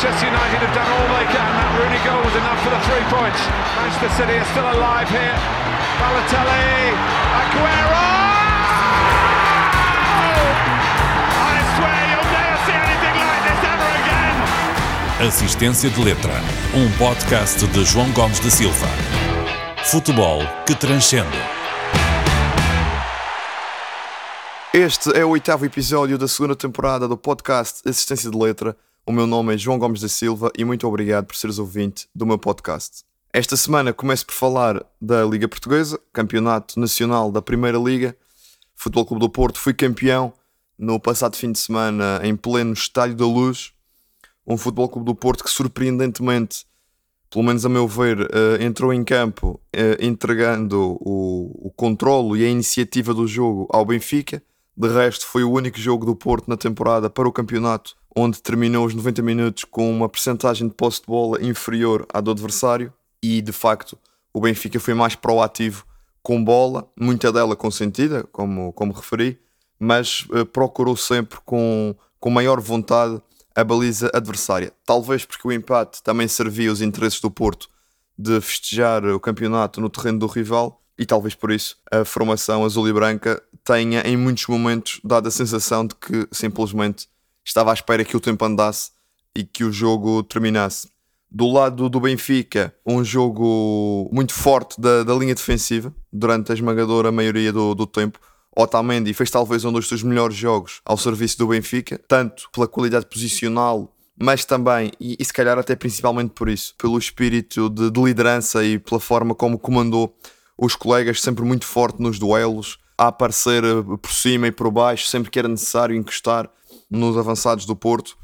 Manchester United have done all they can. That Rooney goal was enough for the three points. Manchester City are still alive here. Balotelli, Aguero! I swear you'll never see anything like this ever again. Assistência de Letra, um podcast de João Gomes da Silva. Futebol que transcende. Este é o oitavo episódio da segunda temporada do podcast Assistência de Letra. O meu nome é João Gomes da Silva e muito obrigado por seres ouvinte do meu podcast. Esta semana começo por falar da Liga Portuguesa, Campeonato Nacional da Primeira Liga. Futebol Clube do Porto foi campeão no passado fim de semana em pleno Estádio da Luz. Um Futebol Clube do Porto que surpreendentemente, pelo menos a meu ver, eh, entrou em campo eh, entregando o, o controlo e a iniciativa do jogo ao Benfica. De resto, foi o único jogo do Porto na temporada para o campeonato onde terminou os 90 minutos com uma percentagem de posse de bola inferior à do adversário e, de facto, o Benfica foi mais proativo com bola, muita dela consentida, como, como referi, mas uh, procurou sempre com, com maior vontade a baliza adversária. Talvez porque o empate também servia os interesses do Porto de festejar o campeonato no terreno do rival e talvez por isso a formação azul e branca tenha em muitos momentos dado a sensação de que simplesmente estava à espera que o tempo andasse e que o jogo terminasse. Do lado do Benfica, um jogo muito forte da, da linha defensiva durante a esmagadora maioria do, do tempo. Otamendi fez talvez um dos seus melhores jogos ao serviço do Benfica, tanto pela qualidade posicional, mas também, e, e se calhar até principalmente por isso, pelo espírito de, de liderança e pela forma como comandou os colegas, sempre muito forte nos duelos, a aparecer eh, por cima e por baixo, sempre que era necessário encostar nos avançados do Porto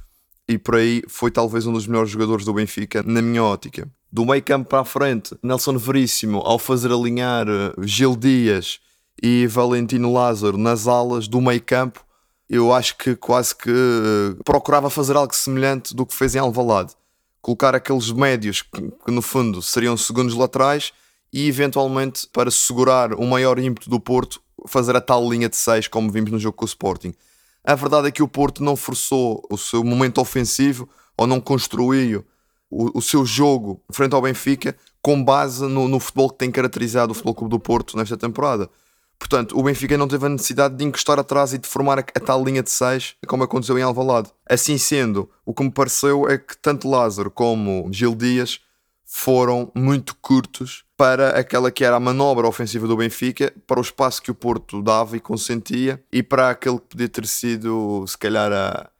e por aí foi talvez um dos melhores jogadores do Benfica, na minha ótica. Do meio campo para a frente, Nelson Veríssimo, ao fazer alinhar eh, Gil Dias e Valentino Lázaro nas alas do meio campo, eu acho que quase que eh, procurava fazer algo semelhante do que fez em Alvalade. Colocar aqueles médios que, que no fundo seriam segundos laterais e eventualmente para segurar o maior ímpeto do Porto, fazer a tal linha de 6 como vimos no jogo com o Sporting. A verdade é que o Porto não forçou o seu momento ofensivo ou não construiu o, o seu jogo frente ao Benfica com base no, no, futebol que tem caracterizado o Futebol Clube do Porto nesta temporada. Portanto, o Benfica não teve a necessidade de encostar atrás e de formar a, a tal linha de 6 como aconteceu em Alvalade. Assim sendo, o que me pareceu é que tanto Lázaro como Gil Dias foram muito curtos para aquela que era a manobra ofensiva do Benfica, para o espaço que o Porto dava e consentia e para aquele que podia ter sido, se calhar, a,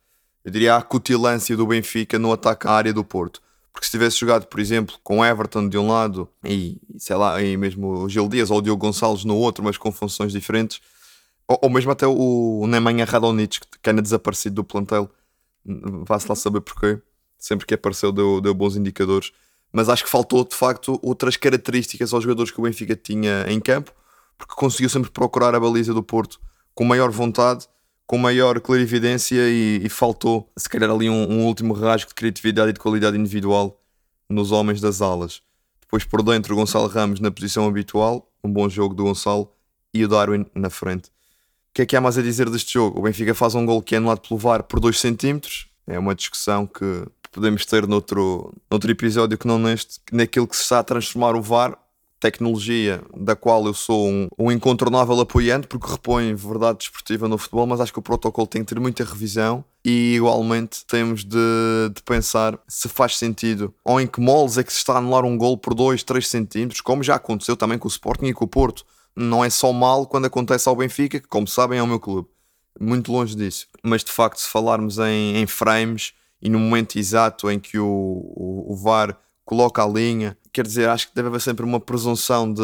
eu diria, a acutilância do Benfica no ataque à área do Porto. Porque se tivesse jogado, por exemplo, com Everton de um lado e, sei lá, e mesmo o Gil Dias ou o Diogo Gonçalves no outro, mas com funções diferentes, ou, ou mesmo até o, o Nemanja Radonjic, que ainda desaparecido do plantel, vá-se lá saber porquê. Sempre que apareceu deu, deu bons indicadores mas acho que faltou de facto outras características aos jogadores que o Benfica tinha em campo, porque conseguiu sempre procurar a baliza do Porto com maior vontade, com maior clarividência e, e faltou se calhar ali um, um, último rasgo de criatividade e de qualidade individual nos homens das alas. Depois por dentro o Gonçalo Ramos na posição habitual, um bom jogo do Gonçalo e o Darwin na frente. O que é que há mais a dizer deste jogo? O Benfica faz um gol que é anulado pelo VAR por 2 centímetros. É uma discussão que podemos ter noutro, noutro episódio que não neste, naquilo que se está a transformar o VAR, tecnologia da qual eu sou um, um incontornável apoiante, porque repõe verdade desportiva no futebol, mas acho que o protocolo tem que ter muita revisão e igualmente temos de, de pensar se faz sentido ou em que moles é que se está a anular um gol por 2, 3 centímetros, como já aconteceu também com o Sporting e com o Porto. Não é só mal quando acontece ao Benfica, que como sabem é o meu clube. Muito longe disso. Mas de facto, se falarmos em, em frames, e no momento exato em que o, o, o VAR coloca a linha, quer dizer, acho que deve haver sempre uma presunção de,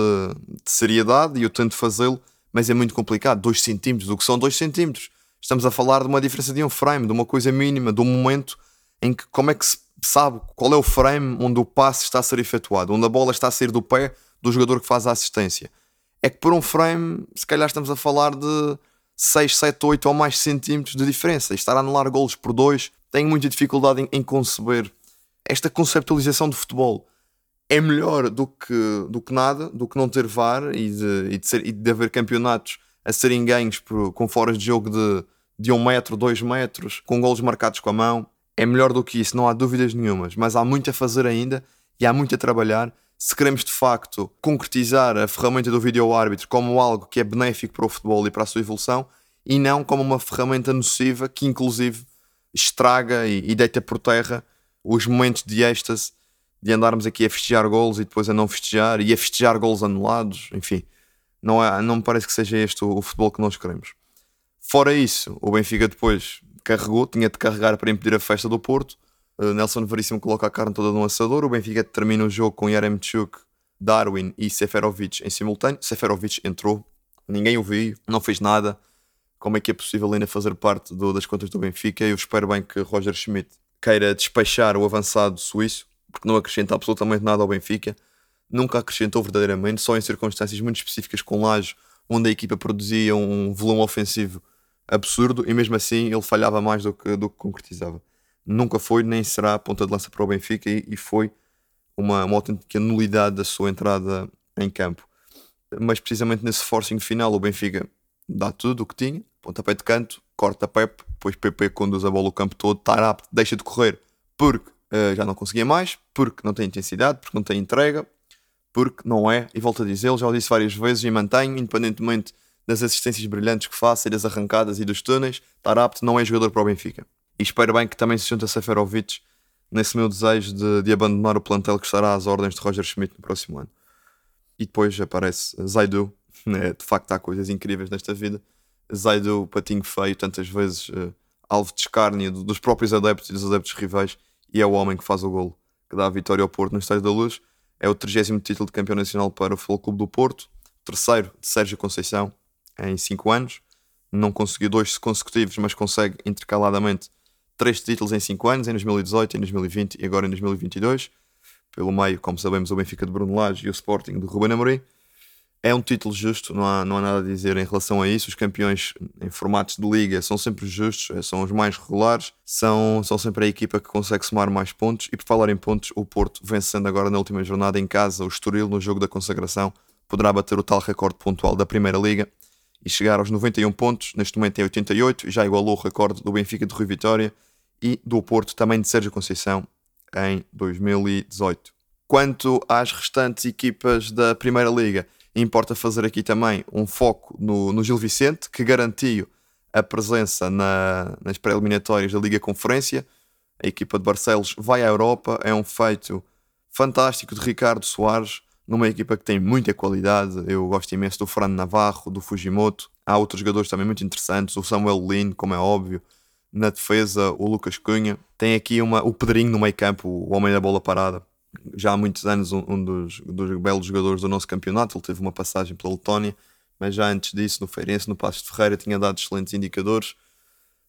de seriedade e eu tento fazê-lo, mas é muito complicado. 2 centímetros, o que são 2 centímetros? Estamos a falar de uma diferença de um frame, de uma coisa mínima, de um momento em que como é que se sabe qual é o frame onde o passe está a ser efetuado, onde a bola está a sair do pé do jogador que faz a assistência. É que por um frame, se calhar estamos a falar de 6, 7, 8 ou mais centímetros de diferença. E estar a anular golos por 2, tenho muita dificuldade em, em conceber esta conceptualização de futebol. É melhor do que, do que nada, do que não ter VAR e de, e de, ser, e de haver campeonatos a serem ganhos por, com foras de jogo de, de um metro, dois metros, com golos marcados com a mão. é melhor do que isso, não há dúvidas nenhumas, mas há muito a fazer ainda e há muito a trabalhar. Se queremos de facto concretizar a ferramenta do vídeo árbitro como algo que é benéfico para o futebol e para a sua evolução e não como uma ferramenta nociva que inclusive estraga e, e deita por terra os momentos de êxtase de andarmos aqui a festejar gols e depois a não festejar e a festejar gols anulados, enfim, não, é, não me parece que seja este o, o futebol que nós queremos. Fora isso, o Benfica depois carregou, tinha de carregar para impedir a festa do Porto. Uh, Nelson Veríssimo coloca a carne toda no assador. O Benfica termina o jogo com Yaremchuk, Darwin e Seferovic em simultâneo. Seferovic entrou, ninguém o viu, não fez nada. Como é que é possível ainda fazer parte do, das contas do Benfica? Eu espero bem que Roger Schmidt queira despachar o avançado suíço, porque não acrescenta absolutamente nada ao Benfica. Nunca acrescentou verdadeiramente, só em circunstâncias muito específicas com Lajo, onde a equipa produzia um volume ofensivo absurdo e mesmo assim ele falhava mais do que, do que concretizava. Nunca foi nem será a ponta de lança para o Benfica e, e foi uma, uma autêntica nulidade da sua entrada em campo. Mas precisamente nesse forcing final, o Benfica dá tudo o que tinha, pontapé de canto, corta a Pep, depois PP conduz a bola o campo todo, Tarap deixa de correr porque uh, já não conseguia mais, porque não tem intensidade, porque não tem entrega, porque não é, e volto a dizer, já o disse várias vezes e mantenho, independentemente das assistências brilhantes que faça e das arrancadas e dos túneis, Tarapte não é jogador para o Benfica. E espero bem que também se junte a Seferovic nesse meu desejo de, de, abandonar o plantel que estará às ordens de Roger Schmidt no próximo ano. E depois aparece Zaidu, né? de facto há coisas incríveis nesta vida. Zaidu, patinho feio, tantas vezes uh, alvo de escárnio dos próprios adeptos e dos adeptos rivais, e é o homem que faz o golo, que dá a vitória ao Porto no Estádio da Luz. É o 30 título de campeão nacional para o Futebol Clube do Porto, terceiro de Sérgio Conceição, em 5 anos. Não conseguiu dois consecutivos, mas consegue intercaladamente três títulos em 5 anos, em 2018, em 2020 e agora em 2022. Pelo meio, como sabemos, o Benfica de Bruno Lage e o Sporting de Ruben Amorim. É um título justo, não há, não há nada a dizer em relação a isso. Os campeões em formatos de liga são sempre justos, eh, são os mais regulares, são, são sempre a equipa que consegue somar mais pontos. E por falar em pontos, o Porto, vencendo agora na última jornada em casa o Estoril no jogo da consagração, poderá bater o tal recorde pontual da Primeira Liga e chegar aos 91 pontos, neste momento tem 88, já igualou o recorde do Benfica de Rui Vitória e do Porto também de Sérgio Conceição em 2018. Quanto às restantes equipas da Primeira Liga, importa fazer aqui também um foco no, no Gil Vicente, que garantiu a presença na, nas pré-eliminatórias da Liga Conferência. A equipa de Barcelos vai à Europa, é um feito fantástico de Ricardo Soares numa equipa que tem muita qualidade. Eu gosto imenso do Fran Navarro, do Fujimoto. Há outros jogadores também muito interessantes, o Samuel Lin, como é óbvio. Na defesa, o Lucas Cunha. Tem aqui uma, o Pedrinho no meio campo, o homem da bola parada. Já há muitos anos, um, um dos, dos, belos jogadores do nosso campeonato. Ele teve uma passagem pela Letónia, mas já antes disso, no Feirense, no Passos de Ferreira, tinha dado excelentes indicadores.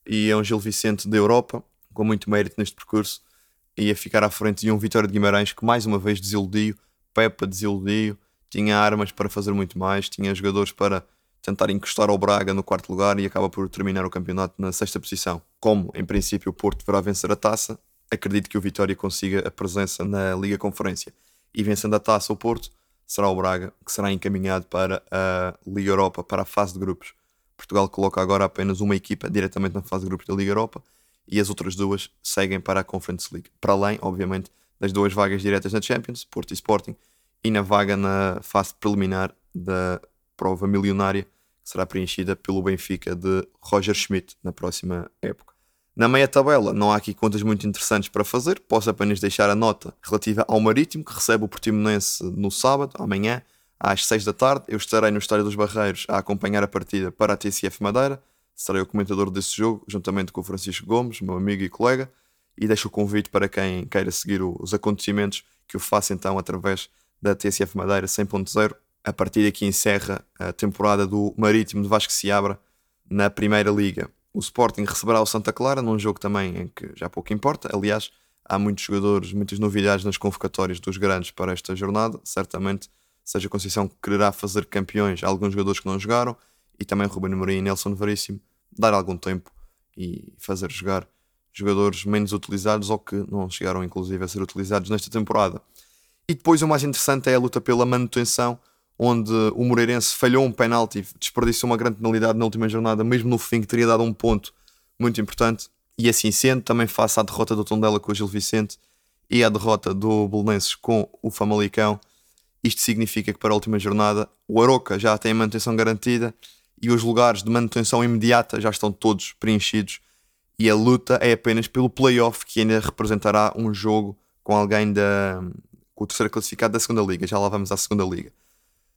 E é um Gil Vicente da Europa, com muito mérito neste percurso. E a ficar à frente de um Vitória de Guimarães que mais uma vez desiludiu Pepa desiludiu, tinha armas para fazer muito mais, tinha jogadores para tentar encostar ao Braga no quarto lugar e acaba por terminar o campeonato na sexta posição. Como, em princípio, o Porto deverá vencer a taça, acredito que o Vitória consiga a presença na Liga Conferência. E vencendo a taça, o Porto será o Braga que será encaminhado para a Liga Europa, para a fase de grupos. Portugal coloca agora apenas uma equipa diretamente na fase de grupos da Liga Europa e as outras duas seguem para a Conference League. Para além, obviamente, das duas vagas diretas na Champions, Porto e Sporting, e na vaga na fase preliminar da prova milionária, que será preenchida pelo Benfica de Roger Schmidt na próxima época. Na meia tabela não há aqui contas muito interessantes para fazer, posso apenas deixar a nota relativa ao Marítimo, que recebe o Portimonense no sábado, amanhã, às 6 da tarde. Eu estarei no Estádio dos Barreiros a acompanhar a partida para a TCF Madeira, serei o comentador desse jogo, juntamente com o Francisco Gomes, meu amigo e colega e deixo o convite para quem queira seguir os acontecimentos que o faça então através da TSF Madeira 100.0. A partir daqui encerra a temporada do Marítimo de Vasco Seabra na Primeira Liga. O Sporting receberá o Santa Clara num jogo também em que já pouco importa. Aliás, há muitos jogadores, muitas novidades nas convocatórias dos grandes para esta jornada. Certamente, seja Conceição quererá fazer campeões a alguns jogadores que não jogaram e também Ruben Amorim e Nelson Veríssimo dar algum tempo e fazer jogar jogadores menos utilizados ou que não chegaram inclusive a ser utilizados nesta temporada. E depois o mais interessante é a luta pela manutenção, onde o Moreirense falhou um penalti, desperdiçou uma grande penalidade na última jornada, mesmo no fim que teria dado um ponto muito importante. E assim sendo, também face à derrota do Tondela com o Gil Vicente e à derrota do Belenenses com o Famalicão, isto significa que para a última jornada o Aroca já tem a manutenção garantida e os lugares de manutenção imediata já estão todos preenchidos e a luta é apenas pelo playoff que ainda representará um jogo com alguém da com o terceiro classificado da segunda liga, já lá vamos à segunda liga.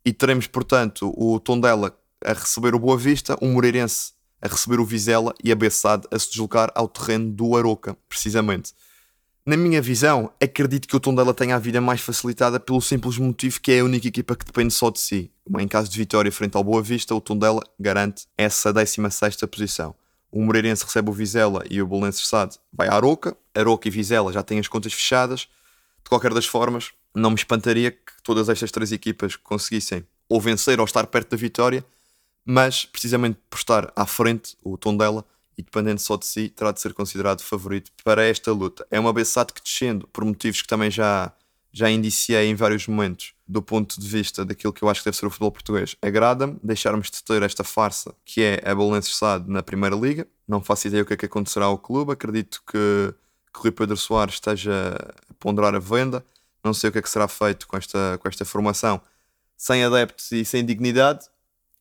E teremos, portanto, o Tondela a receber o Boa Vista, o Moreirense a receber o Vizela e a Bessade a se deslocar ao terreno do Aroca, precisamente. Na minha visão, acredito que o Tondela tenha a vida mais facilitada pelo simples motivo que é a única equipa que depende só de si. Em caso de vitória frente ao Boa Vista, o Tondela garante essa 16 posição. O Moreirense recebe o Vizela e o Belenenses Sade vai à Aroca. Aroca e Vizela já têm as contas fechadas. De qualquer das formas, não me espantaria que todas estas três equipas conseguissem ou vencer ou estar perto da vitória, mas precisamente por estar à frente, o Tondela e dependendo só de si, terá de ser considerado favorito para esta luta. É uma Bessade que descendo, por motivos que também já, já indiciei em vários momentos, do ponto de vista daquilo que eu acho que deve ser o futebol português. Agrada-me deixarmos de ter esta farsa que é a Belenenses Sade na Primeira Liga. Não faço ideia o que é que acontecerá ao clube. Acredito que, que o Rui Pedro Soares esteja ponderar a venda. Não sei o que é que será feito com esta, com esta formação sem adeptos e sem dignidade,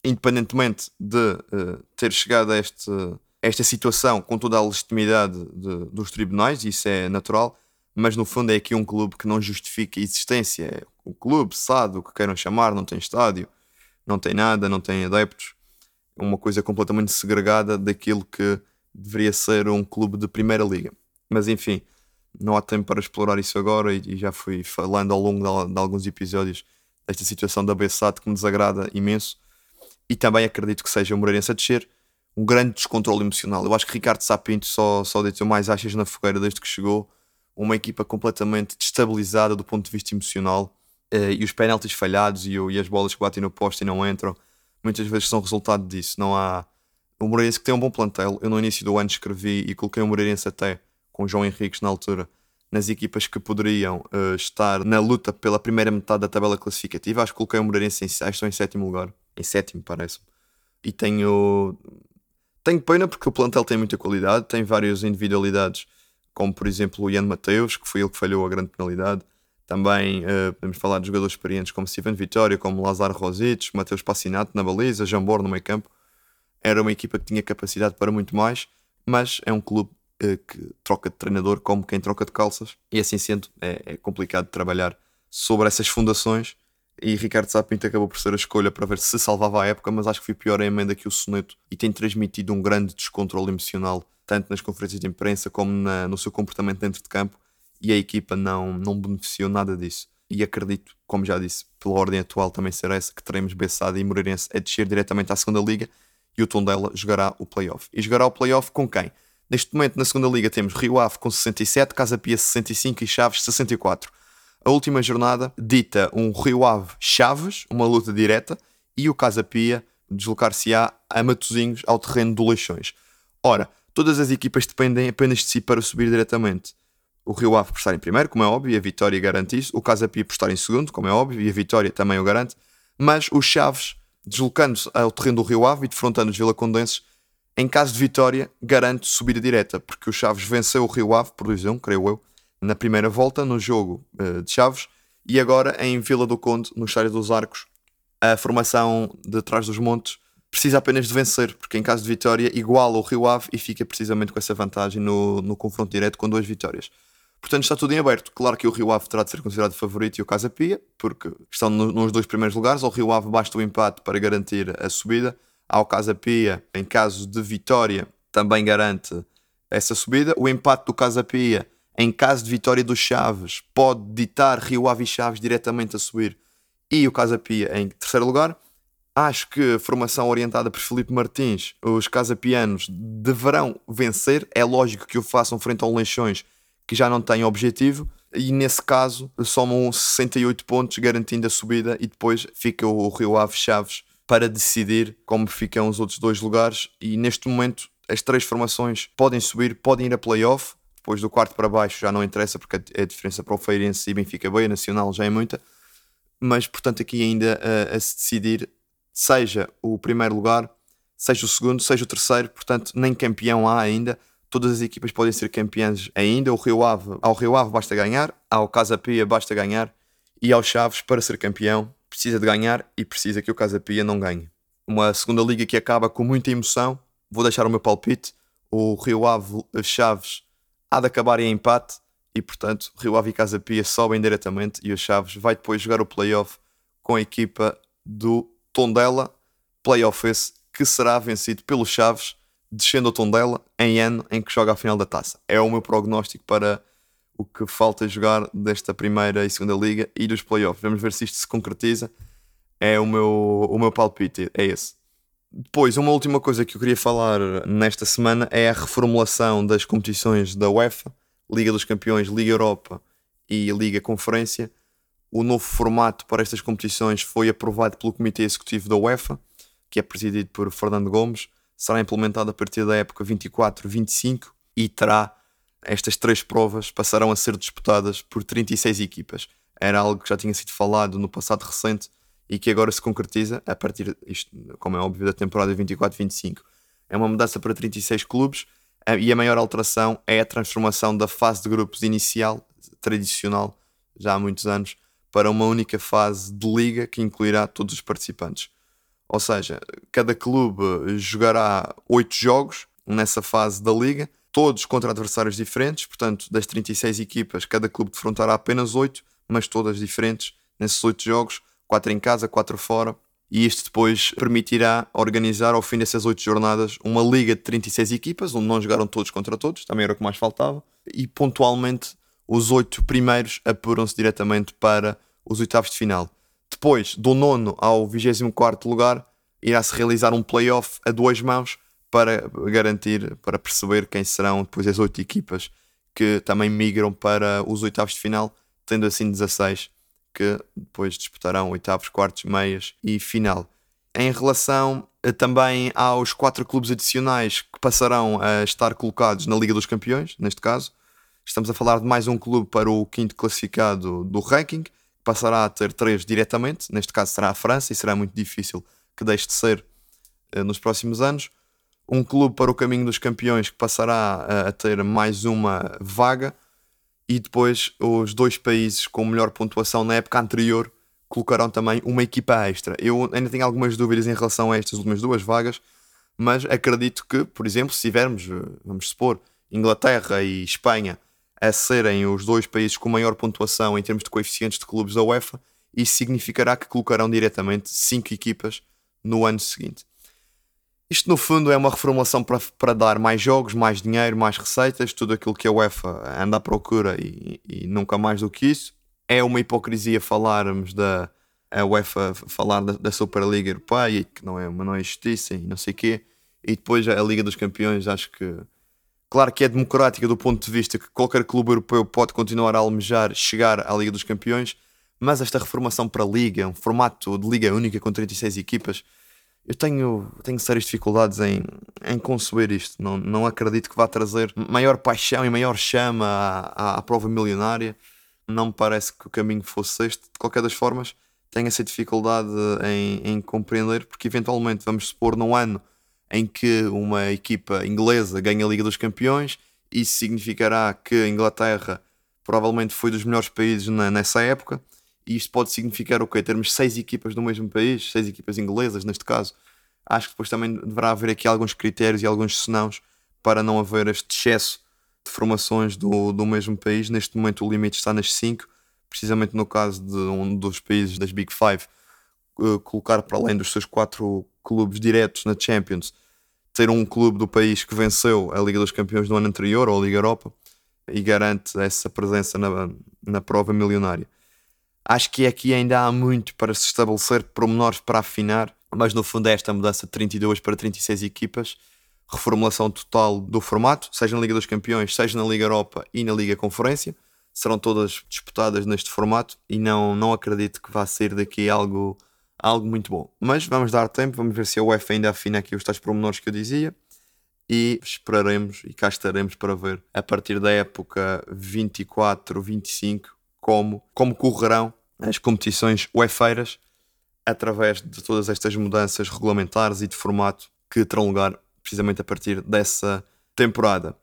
independentemente de uh, ter chegado a este esta situação com toda a legitimidade de, dos tribunais, isso é natural, mas no fundo é aqui um clube que não justifica a existência. O clube, sabe o que queiram chamar, não tem estádio, não tem nada, não tem adeptos. É uma coisa completamente segregada daquilo que deveria ser um clube de primeira liga. Mas enfim, não há tempo para explorar isso agora e, e já fui falando ao longo de, de, alguns episódios desta situação da Bessat que me desagrada imenso. E também acredito que seja o Moreirense a descer um grande descontrole emocional. Eu acho que Ricardo Sapinto só, só deitou mais achas na fogueira desde que chegou. Uma equipa completamente destabilizada do ponto de vista emocional. Uh, e os penaltis falhados e, e, as bolas que batem no poste e não entram, muitas vezes são resultado disso. Não há. O Moreirense que tem um bom plantel. Eu no início do ano escrevi e coloquei o Moreirense até com João Henriques na altura nas equipas que poderiam uh, estar na luta pela primeira metade da tabela classificativa. Acho que coloquei o Moreirense em ou em sétimo lugar. Em sétimo, parece-me. E tenho tenho pena porque o plantel tem muita qualidade, tem várias individualidades, como por exemplo o Ian Mateus, que foi ele que falhou a grande penalidade. Também uh, podemos falar de jogadores experientes como Steven Vitória, como Lazar Rosic, Mateus Passinato na baliza, Jambor no meio campo. Era uma equipa que tinha capacidade para muito mais, mas é um clube que troca de treinador como quem troca de calças, e assim sendo é, é complicado trabalhar sobre essas fundações e Ricardo Sapinto acabou por ser a escolha para ver se salvava a época, mas acho que foi pior a emenda que o Soneto e tem transmitido um grande descontrole emocional, tanto nas conferências de imprensa como na, no seu comportamento dentro de campo, e a equipa não, não beneficiou nada disso. E acredito, como já disse, pela ordem atual também ser essa, que teremos Bessada e Moreirense a descer diretamente à segunda Liga e o Tondela jogará o playoff. E jogará o playoff com quem? Neste momento, na segunda Liga, temos Rio Ave com 67, Casa Pia 65 e Chaves 64 a última jornada dita um Rio Ave Chaves, uma luta direta, e o Casa Pia deslocar-se-á a Matozinhos ao terreno do Leixões. Ora, todas as equipas dependem apenas de si para subir diretamente. O Rio Ave por estar em primeiro, como é óbvio, e a vitória garante isso. O Casa Pia por estar em segundo, como é óbvio, e a vitória também o garante. Mas os Chaves, deslocando-se ao terreno do Rio Ave e defrontando os Vila Condenses, em caso de vitória, garante subida direta, porque o Chaves venceu o Rio Ave por 2-1, creio eu, na primeira volta no jogo uh, de Chaves e agora em Vila do Conde, no Estádio dos Arcos, a formação de trás dos montes precisa apenas de vencer, porque em caso de vitória iguala o Rio Ave e fica precisamente com essa vantagem no, no confronto direto com duas vitórias. Portanto, está tudo em aberto. Claro que o Rio Ave terá de ser considerado favorito e o Casa Pia, porque estão no, nos dois primeiros lugares. Ao Rio Ave basta o empate para garantir a subida. Ao Casa Pia, em caso de vitória, também garante essa subida. O empate do Casa Pia em caso de vitória dos Chaves, pode ditar Rio Ave e Chaves diretamente a subir e o Casa Pia em terceiro lugar. Acho que a formação orientada por Felipe Martins, os casapianos deverão vencer. É lógico que o façam frente ao Leixões, que já não tem objetivo, e nesse caso somam 68 pontos, garantindo a subida, e depois fica o Rio Ave Chaves para decidir como ficam os outros dois lugares. E neste momento, as três formações podem subir, podem ir a playoff depois do quarto para baixo já não interessa porque a diferença para o Feirense e Benfica B, Nacional já é muita, mas portanto aqui ainda a, a, se decidir seja o primeiro lugar, seja o segundo, seja o terceiro, portanto nem campeão há ainda, todas as equipas podem ser campeãs ainda. O Rio Ave, ao Rio Ave basta ganhar, ao Casa Pia basta ganhar e ao Chaves, para ser campeão, precisa de ganhar e precisa que o Casa Pia não ganhe. Uma segunda liga que acaba com muita emoção. Vou deixar o meu palpite. O Rio Ave Chaves há de acabar em empate e, portanto, Rio Ave e Casa Pia sobem diretamente e o Chaves vai depois jogar o playoff com a equipa do Tondela. Playoff esse que será vencido pelo Chaves, descendo ao Tondela em ano em que joga a final da taça. É o meu prognóstico para o que falta jogar desta primeira e segunda liga e dos playoffs. Vamos ver se isto se concretiza. É o meu, o meu palpite, é esse. Depois, uma última coisa que eu queria falar nesta semana é a reformulação das competições da UEFA, Liga dos Campeões, Liga Europa e Liga Conferência. O novo formato para estas competições foi aprovado pelo Comitê Executivo da UEFA, que é presidido por Fernando Gomes. Será implementado a partir da época 24-25 e terá estas três provas passarão a ser disputadas por 36 equipas. Era algo que já tinha sido falado no passado recente e que agora se concretiza a partir, isto, como é óbvio, da temporada 24-25. É uma mudança para 36 clubes e a maior alteração é a transformação da fase de grupos inicial, tradicional, já há muitos anos, para uma única fase de liga que incluirá todos os participantes. Ou seja, cada clube jogará 8 jogos nessa fase da liga todos contra adversários diferentes, portanto, das 36 equipas, cada clube defrontará apenas 8, mas todas diferentes nesses 8 jogos, 4 em casa, 4 fora. E isto depois permitirá organizar, ao fim dessas 8 jornadas, uma liga de 36 equipas, onde não jogaram todos contra todos, também era o que mais faltava, e pontualmente os 8 primeiros apuram-se diretamente para os oitavos de final. Depois, do nono ao 24 lugar, irá-se realizar um playoff a duas mãos, para garantir, para perceber quem serão depois as oito equipas que também migram para os oitavos de final, tendo assim 16 que depois disputarão oitavos, quartos, meias e final. Em relação a, também aos quatro clubes adicionais que passarão a estar colocados na Liga dos Campeões, neste caso, estamos a falar de mais um clube para o quinto classificado do ranking, que passará a ter três diretamente, neste caso será a França, e será muito difícil que deixe de ser eh, nos próximos anos um clube para o caminho dos campeões que passará a, ter mais uma vaga e depois os dois países com melhor pontuação na época anterior colocarão também uma equipa extra. Eu ainda tenho algumas dúvidas em relação a estas últimas duas vagas, mas acredito que, por exemplo, se tivermos, vamos supor, Inglaterra e Espanha a serem os dois países com maior pontuação em termos de coeficientes de clubes da UEFA, isso significará que colocarão diretamente cinco equipas no ano seguinte. Isto, no fundo, é uma reformulação para, para dar mais jogos, mais dinheiro, mais receitas, tudo aquilo que a UEFA anda à procura e, e nunca mais do que isso. É uma hipocrisia falarmos da a UEFA falar da, da Superliga Europeia, que não é, não é justiça e não sei o quê, e depois a Liga dos Campeões, acho que claro que é democrática do ponto de vista que qualquer clube europeu pode continuar a almejar chegar à Liga dos Campeões, mas esta reformação para a Liga, um formato de Liga única com 36 equipas, eu tenho, tenho sérias dificuldades em, em conceber isto. Não, não acredito que vá trazer maior paixão e maior chama à, à, à, prova milionária. Não me parece que o caminho fosse este. De qualquer das formas, tenho essa dificuldade em, em compreender, porque eventualmente vamos supor num ano em que uma equipa inglesa ganha a Liga dos Campeões, isso significará que a Inglaterra provavelmente foi dos melhores países na, nessa época e isto pode significar o quê? Termos seis equipas do mesmo país, seis equipas inglesas neste caso. Acho que depois também deverá haver aqui alguns critérios e alguns senãos para não haver este excesso de formações do, do mesmo país. Neste momento o limite está nas cinco, precisamente no caso de um dos países das Big Five, uh, colocar para além dos seus quatro clubes diretos na Champions, ter um clube do país que venceu a Liga dos Campeões do ano anterior ou a Liga Europa e garante essa presença na, na prova milionária. Acho que aqui ainda há muito para se estabelecer, pormenores para afinar, mas no fundo é esta mudança de 32 para 36 equipas, reformulação total do formato, seja na Liga dos Campeões, seja na Liga Europa e na Liga Conferência, serão todas disputadas neste formato e não, não acredito que vá sair daqui algo, algo muito bom. Mas vamos dar tempo, vamos ver se a UEFA ainda afina aqui os tais pormenores que eu dizia e esperaremos e cá estaremos para ver a partir da época 24-25 como, como correrão as competições UEFeiras através de todas estas mudanças regulamentares e de formato que terão lugar precisamente a partir dessa temporada.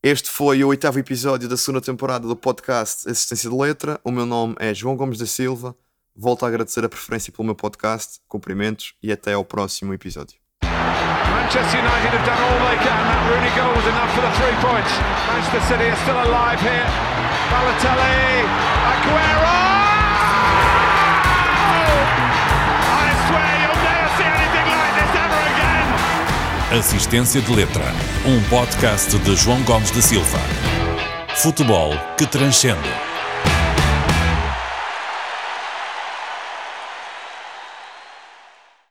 Este foi o oitavo episódio da segunda temporada do podcast Assistência de Letra. O meu nome é João Gomes da Silva. Volto a agradecer a preferência pelo meu podcast. Cumprimentos e até ao próximo episódio. Manchester United have done all they can. That Rooney goal was enough for the three points. Manchester City still alive here. Balotelli, Aguero! I swear you'll never see anything like this ever again. Assistência de Letra, um podcast de João Gomes da Silva. Futebol que transcende.